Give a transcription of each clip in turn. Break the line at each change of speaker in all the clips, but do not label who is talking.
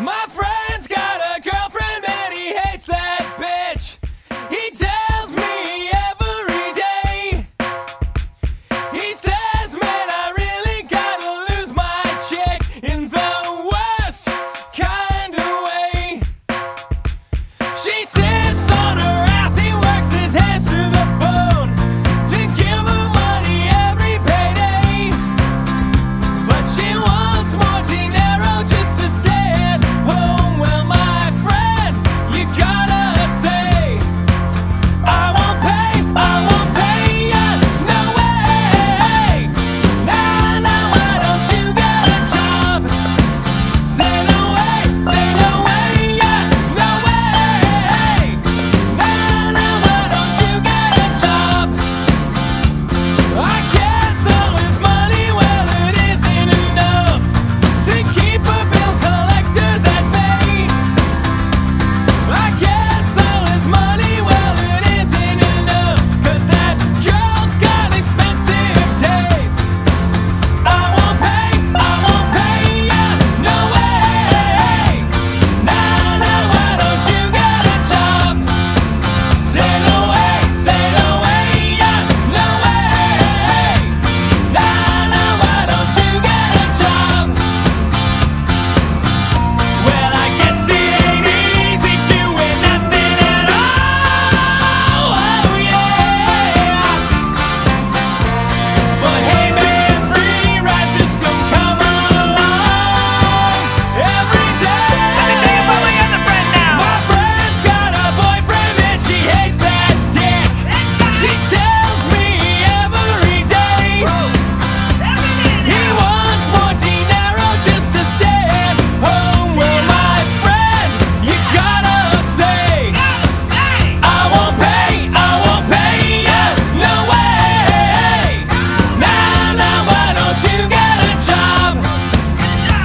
my friend.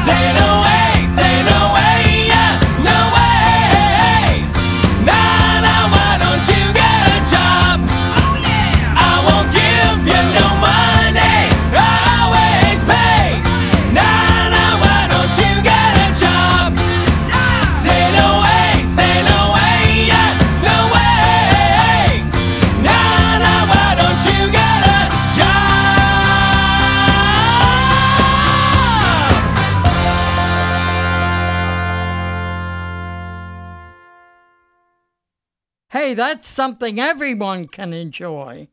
Say no.
Hey, that's something everyone can enjoy.